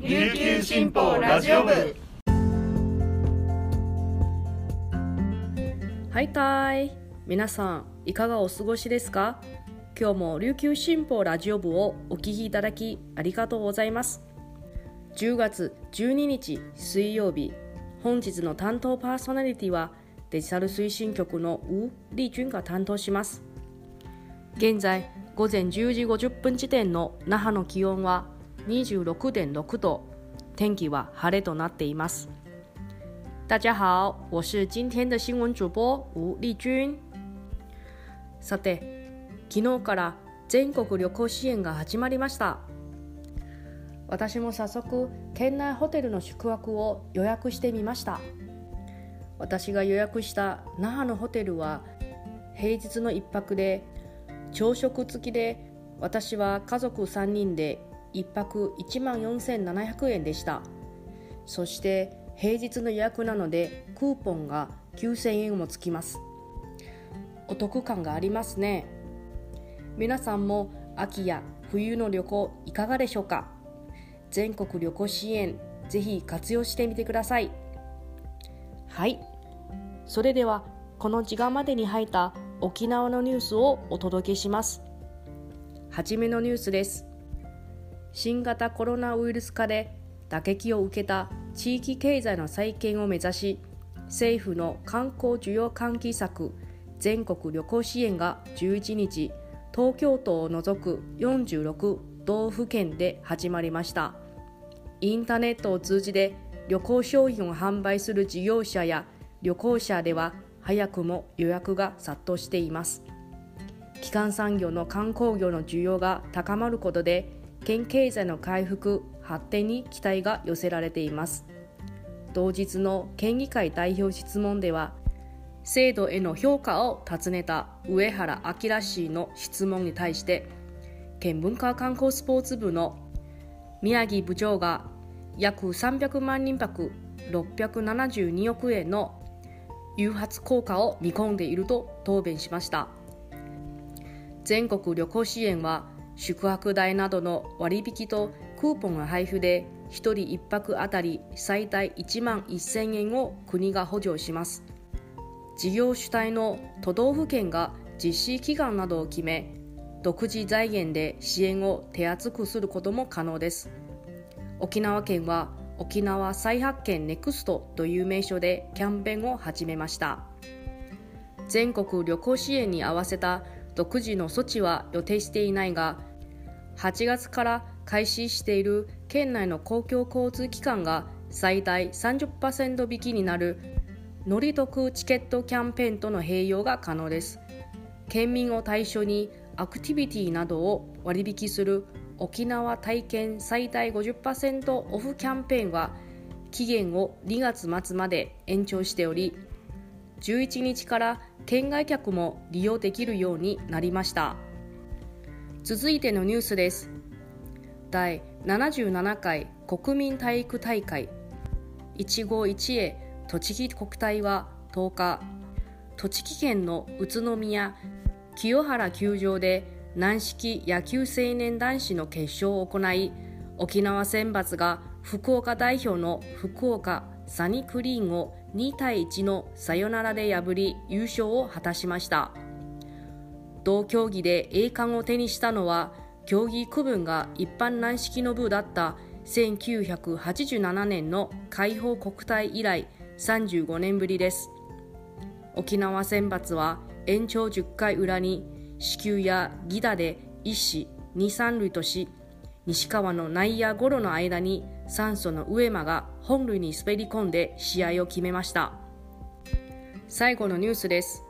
琉球新報ラジオ部。はいたい。皆さんいかがお過ごしですか？今日も琉球新報ラジオ部をお聞きいただきありがとうございます。10月12日水曜日本日の担当パーソナリティはデジタル推進局のウ・リジュンが担当します。現在午前10時50分時点の那覇の気温は26.6度。天気は晴れとなっています。大家好我是今天的新聞主播吴丽君。さて昨日から全国旅行支援が始まりました。私も早速県内ホテルの宿泊を予約してみました。私が予約した那覇のホテルは平日の1泊で朝食付きで私は家族3人で1泊1万4700円でした。そして平日の予約なのでクーポンが9000円もつきます。お得感がありますね。皆さんも秋や冬の旅行いかがでしょうか？全国旅行支援ぜひ活用してみてください。はい。それではこの時間までに入った沖縄のニュースをお届けします。はじめのニュースです。新型コロナウイルス化で打撃を受けた地域経済の再建を目指し政府の観光需要喚起策全国旅行支援が11日東京都を除く46道府県で始まりました。インターネットを通じて旅行商品を販売する事業者や旅行者では早くも予約が殺到しています。基幹産業の観光業の需要が高まることで県経済の回復発展に期待が寄せられています。同日の県議会代表質問では制度への評価を尋ねた上原明氏の質問に対して県文化観光スポーツ部の宮城部長が約300万人泊672億円の誘発効果を見込んでいると答弁しました。全国旅行支援は宿泊代などの割引とクーポンの配布で1人1泊あたり最大1万1000円を国が補助します。事業主体の都道府県が実施期間などを決め独自財源で支援を手厚くすることも可能です。沖縄県は沖縄再発見ネクストという名称でキャンペーンを始めました。全国旅行支援に合わせた独自の措置は予定していないが8月から開始している県内の公共交通機関が最大30%引きになる乗り得チケットキャンペーンとの併用が可能です。県民を対象にアクティビティなどを割引する沖縄体験最大50%オフキャンペーンは期限を2月末まで延長しており11日から県外客も利用できるようになりました。続いてのニュースです。第77回国民体育大会。一期一会栃木国体は10日。栃木県の宇都宮清原球場で軟式野球青年男子の決勝を行い沖縄選抜が福岡代表の福岡サニクリーンを2対1のサヨナラで破り優勝を果たしました。同競技で栄冠を手にしたのは競技区分が一般軟式の部だった1987年の解放国体以来35年ぶりです。沖縄選抜は延長10回裏に子宮やギダで一死二三塁とし西川の内野ゴロの間に酸素の上間が本塁に滑り込んで試合を決めました。最後のニュースです。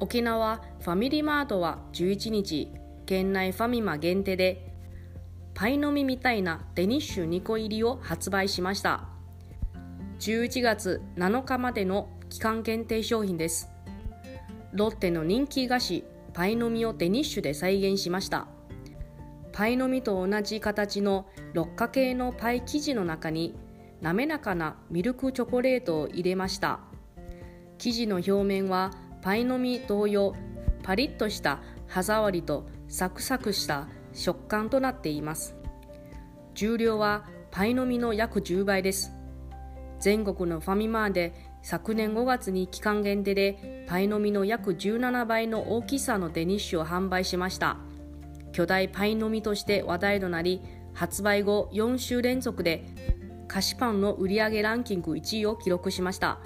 沖縄ファミリーマートは11日県内ファミマ限定でパイの実みたいなデニッシュ2個入りを発売しました。11月7日までの期間限定商品です。ロッテの人気菓子パイの実をデニッシュで再現しました。パイの実と同じ形の六角形のパイ生地の中に滑らかなミルクチョコレートを入れました。生地の表面はパイの実同様パリッとした歯触りとサクサクした食感となっています重量はパイの実の約10倍です。全国のファミマーで昨年5月に期間限定でパイの実の約17倍の大きさのデニッシュを販売しました。巨大パイの実として話題となり、発売後4週連続で菓子パンの売上ランキング1位を記録しました。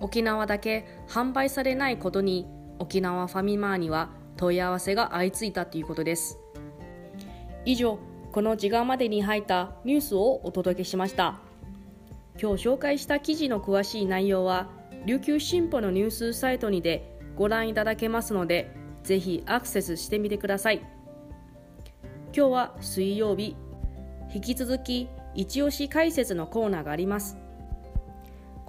沖縄だけ販売されないことに沖縄ファミマーには問い合わせが相次いだということです。以上、この時間までに入ったニュースをお届けしました。今日紹介した記事の詳しい内容は、琉球新報のニュースサイトにてご覧いただけますので、ぜひアクセスしてみてください。今日は水曜日、引き続き一押し解説のコーナーがあります。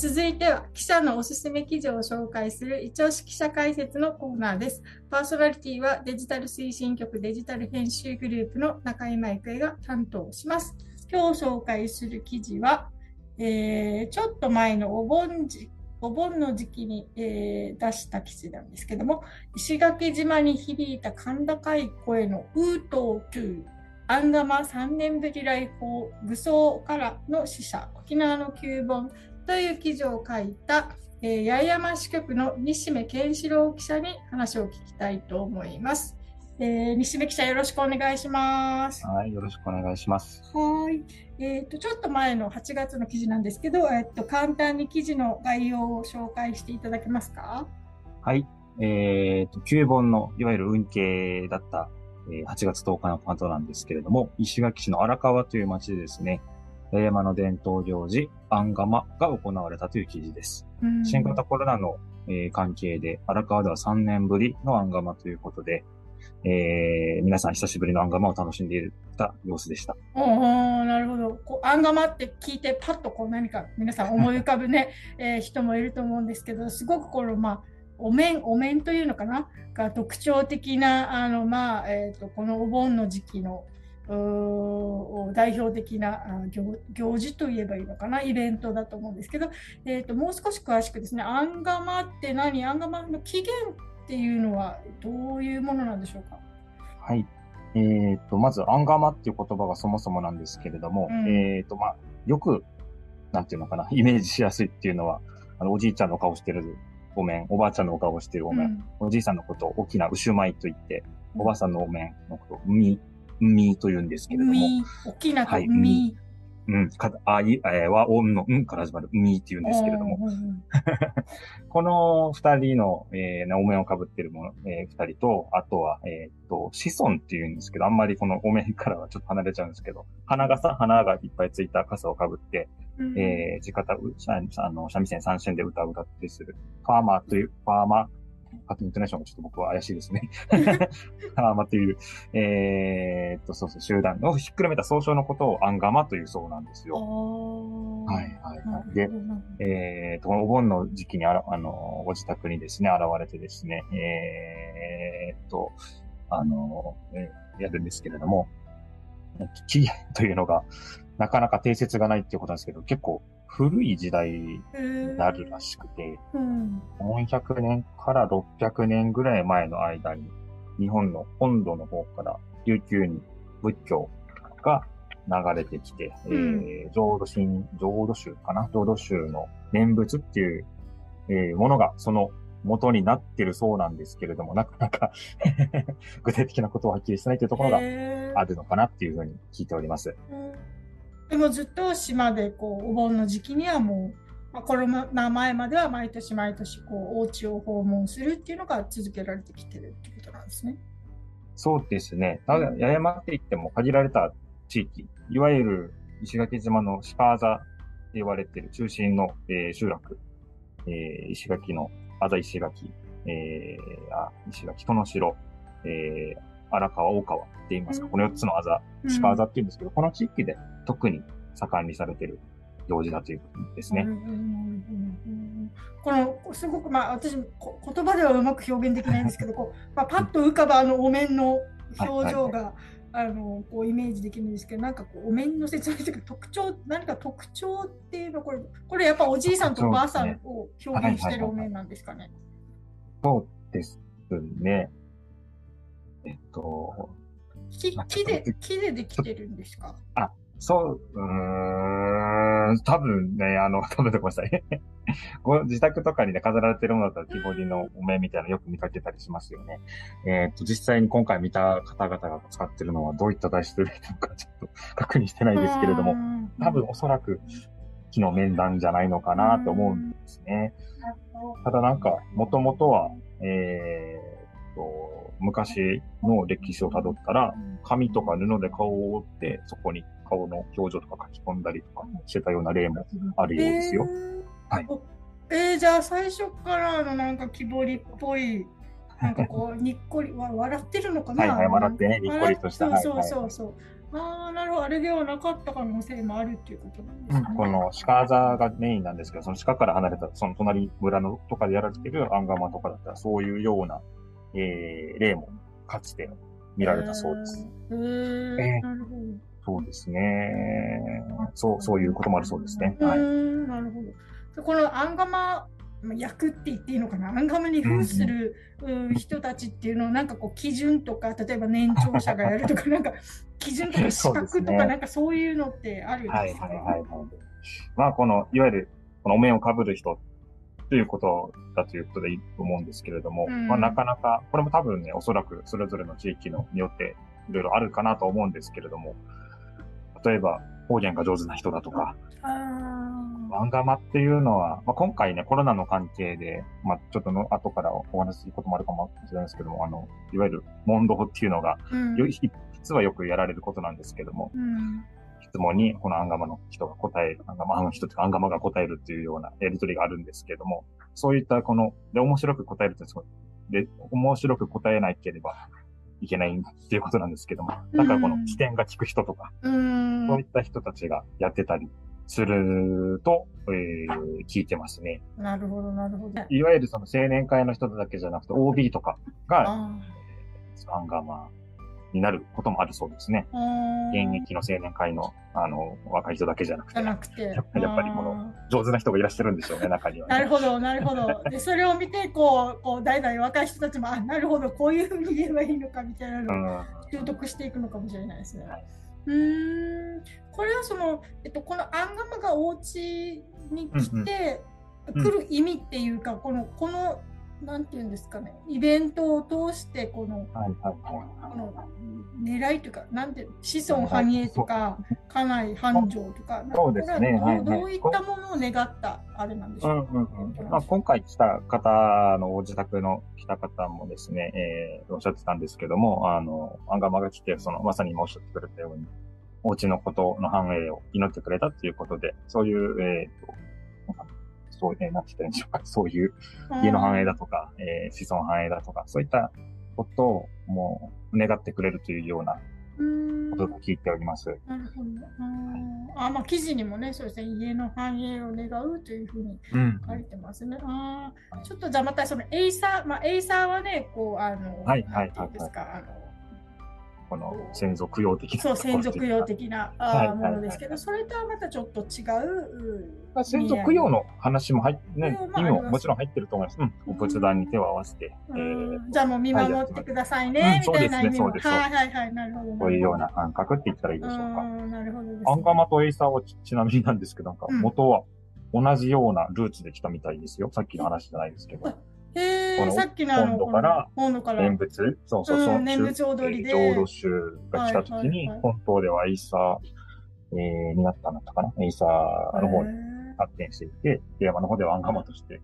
続いては記者のおすすめ記事を紹介する一押し記者解説のコーナーです。パーソナリティはデジタル推進局デジタル編集グループの中井舞育が担当します。今日紹介する記事は、えー、ちょっと前のお盆時お盆の時期に、えー、出した記事なんですけども、石垣島に響いた甲高い声のウートートゥー、アンガマ3年ぶり来訪、武装からの死者、沖縄の旧本、という記事を書いた、えー、八重山支局の西目健志郎記者に話を聞きたいと思います。えー、西目記者よろしくお願いします。はい、よろしくお願いします。はい。えっ、ー、と、ちょっと前の8月の記事なんですけど、えっ、ー、と、簡単に記事の概要を紹介していただけますか？はい。えっ、ー、と、旧本の、いわゆる運慶だった、えー、8月10日のことなんですけれども、石垣市の荒川という町でですね、八山の伝統行事、アンガマが行われたという記事です。新型コロナの、えー、関係で、荒川では3年ぶりのアンガマということで、えー、皆さん久しぶりのアンガマを楽しんでいた様子でした。おなるほどこう。アンガマって聞いてパッとこう何か皆さん思い浮かぶね、えー、人もいると思うんですけど、すごくこの、まあ、お面、お面というのかな？が特徴的な、あの、まあ、えっ、ー、と、このお盆の時期の、代表的な行事といえばいいのかなイベントだと思うんですけど、えーと、もう少し詳しくですねアンガマって何？アンガマの起源っていうのはどういうものなんでしょうか？はい、えーと、まずアンガマっていう言葉がそもそもなんですけれども、うん、えーとまあ、よくなんていうのかなイメージしやすいっていうのはあのおじいちゃんの顔してるお面、おばあちゃんのお顔してるお面、うん、おじいさんのことを大きな牛舞と言って、おばあさんのお面のことを海みと言うんですけれども。み。大きなはい、み。うん、か、あい、えー、和音のんから始まるみって言うんですけれども。この二人の、えー、お面をかぶってるもの、えー、二人と、あとは、えー、っと、子孫って言うんですけど、あんまりこのお面からはちょっと離れちゃうんですけど、花傘、花がいっぱいついた傘をかぶって、うん、えー、地方、あの、三味線三線で歌を歌ってする、ファーマーという、ファーマー、あとイントネーションがちょっと僕は怪しいですね。アーマという、えー、っと、そうそう、集団をひっくるめた総称のことをアンガマというそうなんですよ。はい、はい、はい。で、えー、っと、このお盆の時期にあら、あの、ご自宅にですね、現れてですね、えー、っと、あの、えー、やるんですけれども、期限というのが、なかなか定説がないっていうことなんですけど、結構古い時代になるらしくて、うん、400年から600年ぐらい前の間に、日本の本土の方から琉球に仏教が流れてきて、うん、えー、浄土神、浄土宗かな？浄土宗の念仏っていう、えー、ものがその元になってるそうなんですけれども、なかなか 具体的なことをはっきりしてないというところがあるのかなっていうふうに聞いております。でもずっと島でこうお盆の時期にはもう、まあ、コロナ前までは毎年毎年こうお家を訪問するっていうのが続けられてきてるってことなんですね。そうですね。ただ、八重山って言っても限られた地域、いわゆる石垣島のシパーザって言われてる中心の、えー、集落、えー、石垣の、あざ石垣、えー、あ、石垣、殿城、えー、荒川、大川って言いますか、うんこの4つのあざ、うん鹿あざって言うんですけど、この地域で特に盛んにされている行事だということですね。このすごくまあ私こ言葉ではうまく表現できないんですけどこう、まあ、パッと浮かばあのお面の表情が、あのこうイメージできるんですけどなんかこうお面の説明というか特徴何か特徴っていうのこれこれやっぱおじいさんとおばあさんを表現してるお面なんですかね。そうですね。えっと、木木で木でできてるんですか？そう、うーん、多分ね、あの、多分ごめんなさい。ご自宅とかにね、飾られてるものだったら、木彫りのお面みたいなのよく見かけたりしますよね。えっと、実際に今回見た方々が使ってるのはどういった材質でなのかちょっと確認してないですけれども、うん多分おそらく木の面談じゃないのかなと思うんですね。ただなんか、もともとは、えーっと、昔の歴史をたどったら、紙とか布で顔を覆って、そこに顔の表情とか書き込んだりとかしてたような例もあるようですよ。えーはいおえーじゃあ最初からあのなんか木彫りっぽい、なんかこう、にっこり、わ笑ってるのかな？はいはい笑ってねにっこりとしたそうはいそうそう。ああ、なるほど。あれではなかった可能性もあるっていうことなんですね。この鹿座がメインなんですけど、その鹿から離れた、その隣村のとかでやられているアンガマとかだったら、そういうような、えー、例もかつて見られたそうです。へー。えーなるほど。そうですね。そう、そういうこともあるそうですね。うはい。なるほど。でこのアンガマまあ役って言っていいのかな？アンガマに扮する、うん人たちっていうのをなんかこう基準とか例えば年長者がやるとか なんか基準とか資格とかなんかそういうのってあるんですか、はいはいはいはい。まあ、この、いわゆる、このお面をかぶる人ということだということでいいと思うんですけれども、うん。まあ、なかなか、これも多分ね、おそらくそれぞれの地域のによっていろいろあるかなと思うんですけれども、例えば方言が上手な人だとか、あワンガマっていうのは、まあ、今回ね、コロナの関係で、まあ、ちょっとの後からお話しすることもあるかもしれないですけども、あの、いわゆる問答っていうのが、ーうん。よ実はよくやられることなんですけども、うん質問にこのアンガマの人が答える、アンガマの人というかアンガマが答えるっていうようなやりとりがあるんですけれども、そういったこの、で、面白く答えるってすごい、で、面白く答えなければいけないっていうことなんですけども、だからこの視点が効く人とか、うんそういった人たちがやってたりすると、えー聞いてますね。なるほどなるほど。いわゆるその青年会の人だけじゃなくて OB とかがあアンガマになることもあるそうですね。ー現役の青年会の、あの、若い人だけじゃなくてなくて。やっぱりこのあ上手な人がいらっしゃるんでしょうね、中には、ね。ーなるほど、なるほど。で、それを見て、こう、こう代々若い人たちも、あ、なるほど、こういうふうに言えばいいのかみたいなうのをん。習得していくのかもしれないですね。はいうーん。これはその、えっと、このアンガマがお家に来て、うん来る意味っていうか、この、この、なんていうんですかね、イベントを通して、この、はいはいはこの狙いというか、なんていうの子孫繁栄とか、家内繁盛とか、そうですねはどうはいはいどういったものを願ったあれなんでしょうか？んうんうん。まあ、今回来た方のお自宅の来た方もですね、えーおっしゃってたんですけども、あの、アンガマが来て、その、まさに今おっしゃってくれたように、お家のことの繁栄を祈ってくれたっていうことで、そういう、えっ、と、そう、えー、なんて言ったらいいんでしょうか、そういう家の繁栄だとか、えー子孫繁栄だとか、そういったことをもう願ってくれるというようなことを聞いております。なるほど。うんあ、まあ、記事にもね、そうですね、家の繁栄を願うというふうにうん。書いてますね。あーちょっとじゃあまたそのエイサー、まあ、エイサーはね、こう、あの、はいはいはいはいですか、あの、この先祖供養的なそう、ところ先祖供養的なものですけど、それとはまたちょっと違う。まあ先祖供養の話も入ね意味ももちろん入ってると思います。うん。お仏壇に手を合わせて、うえんーじゃあもう見守ってくださいね、うんみたいな意味も。ねはいはいはい、なるほど。こういうような感覚って言ったらいいでしょうか。うんなるほどです、ね。アンガマとエイサーはちちなみになんですけど、なんかうん元は同じようなルーツで来たみたいですよ。さっきの話じゃないですけど。のさっきのあの、本土から。念仏？そうそうそう。うん念仏踊りでえー浄土宗が来た時に、はいはいはい本当ではエイサー、えー、になったんだったかな？エイサーの方にへ発展していて、山の方ではアンガマとして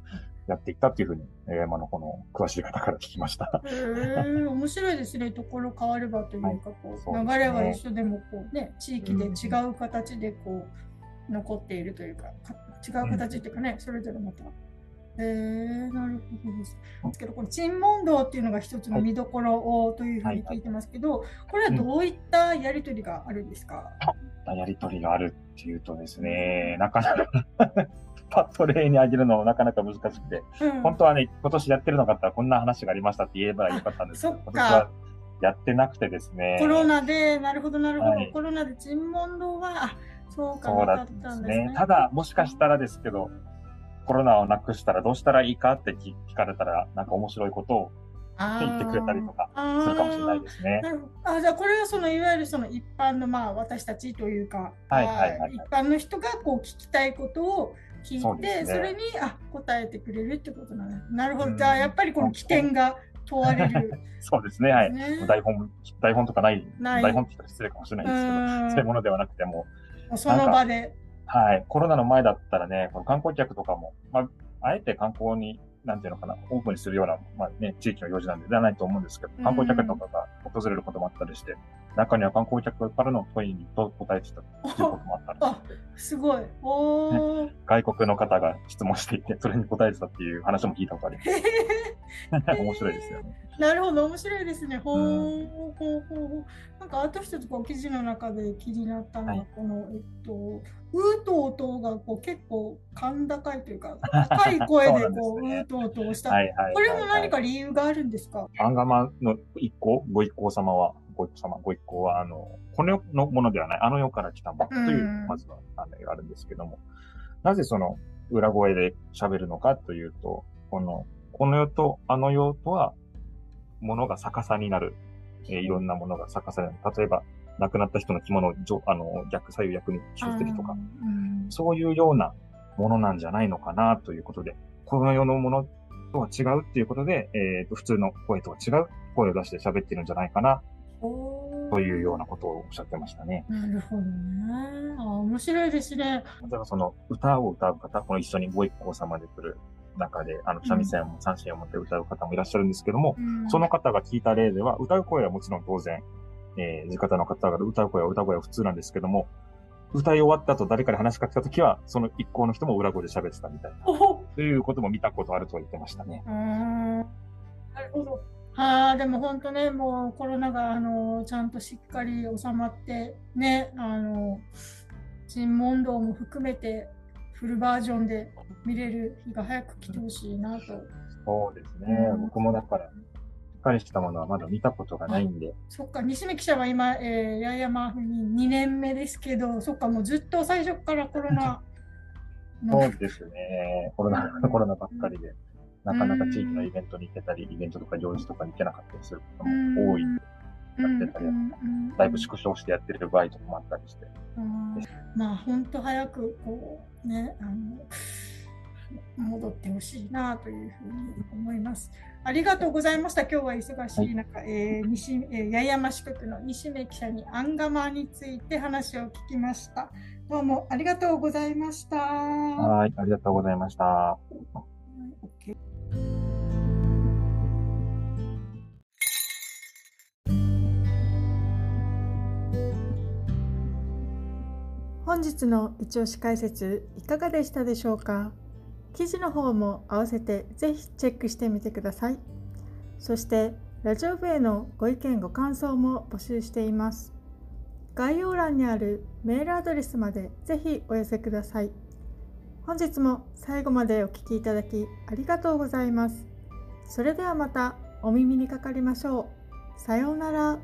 やっていったっていうふうに、山の方の詳しい方から聞きました。ーへえ、面白いですね。ところ変わればというか、こうそうですね流れは一緒でも、こうね、地域で違う形でこう、残っているというか、か違う形っていうかね、それぞれまたえー、なるほどです。ですけど、この鎮門道っていうのが一つの見どころをというふうに聞いてますけど、これはどういったやりとりがあるんですか、うん、やりとりがあるっていうとですね、なかなか パッと例に挙げるのもなかなか難しくて、うん、本当はね、今年やってるのかったらこんな話がありましたって言えばよかったんですけど、今年はやってなくてですね。コロナで、なるほど、なるほど、はい、コロナで尋問堂は、あそうか、そうだったんですね。ただ、もしかしたらですけど、コロナをなくしたらどうしたらいいかって聞かれたら、なんか面白いことを言ってくれたりとかするかもしれないですね。あじゃあこれはそのいわゆるその一般のまあ私たちというか、はいはいはい、一般の人がこう聞きたいことを聞いてそ、ね,、れにあ答えてくれるってことなんです。なるほど。じゃあやっぱりこの起点が問われる、そうですね。はい。台本台本とかない台本って言ったら失礼かもしれないですけど、そういうものではなくてもその場で。はい。コロナの前だったらね、この観光客とかも、まあ、あえて観光になんていうのかな、オープンにするような、まあね、地域の用事なんでではないと思うんですけど、観光客とかが訪れることもあったりして、中には観光客からの問いにと答えてたっていうこともあったんですあ、すごい。おね、外国の方が質問していて、それに答えてたっていう話も聞いたことあります。面白いですよね。なるほど、面白いですね。ほう、ほうほうほう。なんか、あと一つ、こう、記事の中で気になったのが、はい、この、えっと、うとうとうが、こう、結構、甲高いというか、高い声で、こう、うとうとうした。はいはい、これも何か理由があるんですか？アンガマの一行、ご一行様は、ご一行様、ご一行は、あの、この世のものではない、あの世から来たものという、まずは、あの、あるんですけども、なぜその、裏声で喋るのかというと、この、この世とあの世とは、ものが逆さになる。えー、いろんなものが逆さになる。例えば、亡くなった人の着物をあの逆左右逆に着せてるとか、うん、そういうようなものなんじゃないのかなということで、この世のものとは違うっていうことで、えー、と普通の声とは違う声を出して喋ってるんじゃないかな、というようなことをおっしゃってましたね。なるほどね。あ面白いですね。例えばその歌を歌う方、この一緒にご一行様で来る中で、あの、三味線も三線を持って歌う方もいらっしゃるんですけども、うん、その方が聞いた例では、歌う声はもちろん当然、えー、地方の方が歌う声は歌う声は普通なんですけども、歌い終わった後誰かに話しかけた時は、その一行の人も裏声で喋ってたみたいな。ということも見たことあると言ってましたね。うん。なるほど。はあ、でも本当ね、もうコロナが、あの、ちゃんとしっかり収まって、ね、あの、尋問道も含めて、フルバージョンで見れる日が早く来てほしいなと。そうですね。うん、僕もだから、しっかりしたものはまだ見たことがないんで。そっか、西目記者は今、えー、八重山に2年目ですけど、そっか、もうずっと最初からコロナ。そうですね。コロナ、コロナばっかりで。なかなか地域のイベントに行けたり、イベントとか行事とかに行けなかったりすることも多い。やってたり、だいぶ縮小してやってる場合とかもあったりして。まあ、本当早く、こう、ね、あの、戻ってほしいなというふうに思います。ありがとうございました。今日は忙しい中、はい、えー、西えー、八重山支局の西目記者にアンガマについて話を聞きました。どうもありがとうございました。はい、ありがとうございました。本日の一押し解説いかがでしたでしょうか？記事の方も合わせてぜひチェックしてみてください。そしてラジオ部へのご意見ご感想も募集しています。概要欄にあるメールアドレスまでぜひお寄せください。本日も最後までお聴きいただきありがとうございます。それではまたお耳にかかりましょう。さようなら。